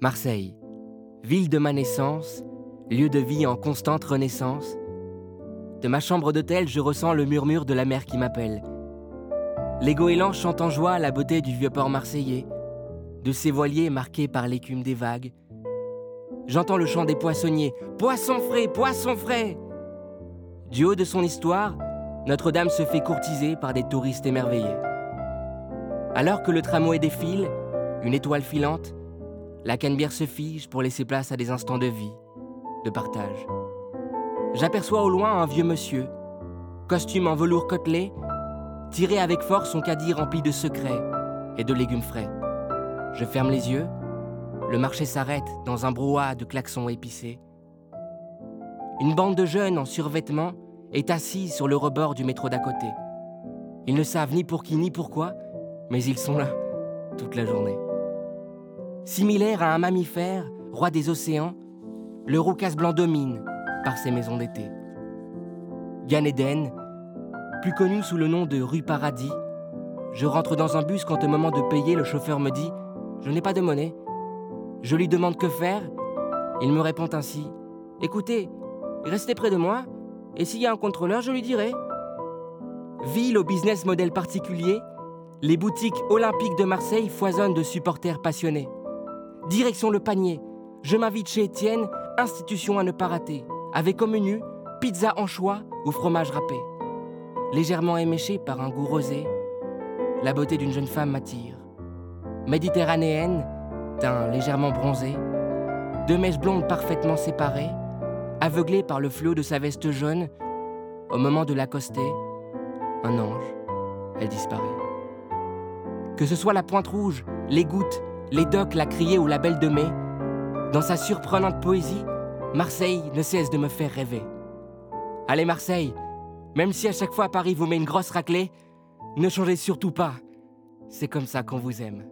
Marseille, ville de ma naissance, lieu de vie en constante renaissance. De ma chambre d'hôtel, je ressens le murmure de la mer qui m'appelle. Les goélands chantent en joie la beauté du vieux port marseillais, de ses voiliers marqués par l'écume des vagues. J'entends le chant des poissonniers Poisson frais, poisson frais Du haut de son histoire, Notre-Dame se fait courtiser par des touristes émerveillés. Alors que le tramway défile, une étoile filante, la cannebière se fige pour laisser place à des instants de vie, de partage. J'aperçois au loin un vieux monsieur, costume en velours côtelé, tiré avec force son caddie rempli de secrets et de légumes frais. Je ferme les yeux, le marché s'arrête dans un brouhaha de klaxons épicés. Une bande de jeunes en survêtement est assise sur le rebord du métro d'à côté. Ils ne savent ni pour qui ni pourquoi, mais ils sont là toute la journée. Similaire à un mammifère, roi des océans, le roucasse blanc domine par ses maisons d'été. Gan Eden, plus connu sous le nom de rue Paradis, je rentre dans un bus quand au moment de payer, le chauffeur me dit Je n'ai pas de monnaie. Je lui demande que faire. Il me répond ainsi Écoutez, restez près de moi, et s'il y a un contrôleur, je lui dirai. Ville au business model particulier, les boutiques olympiques de Marseille foisonnent de supporters passionnés. Direction le panier. Je m'invite chez Étienne, institution à ne pas rater, avec comme menu pizza anchois ou fromage râpé. Légèrement éméché par un goût rosé, la beauté d'une jeune femme m'attire. Méditerranéenne, teint légèrement bronzé, deux mèches blondes parfaitement séparées, aveuglée par le flot de sa veste jaune, au moment de l'accoster, un ange, elle disparaît. Que ce soit la pointe rouge, les gouttes, les docks, la criée ou la belle de mai, dans sa surprenante poésie, Marseille ne cesse de me faire rêver. Allez Marseille, même si à chaque fois Paris vous met une grosse raclée, ne changez surtout pas. C'est comme ça qu'on vous aime.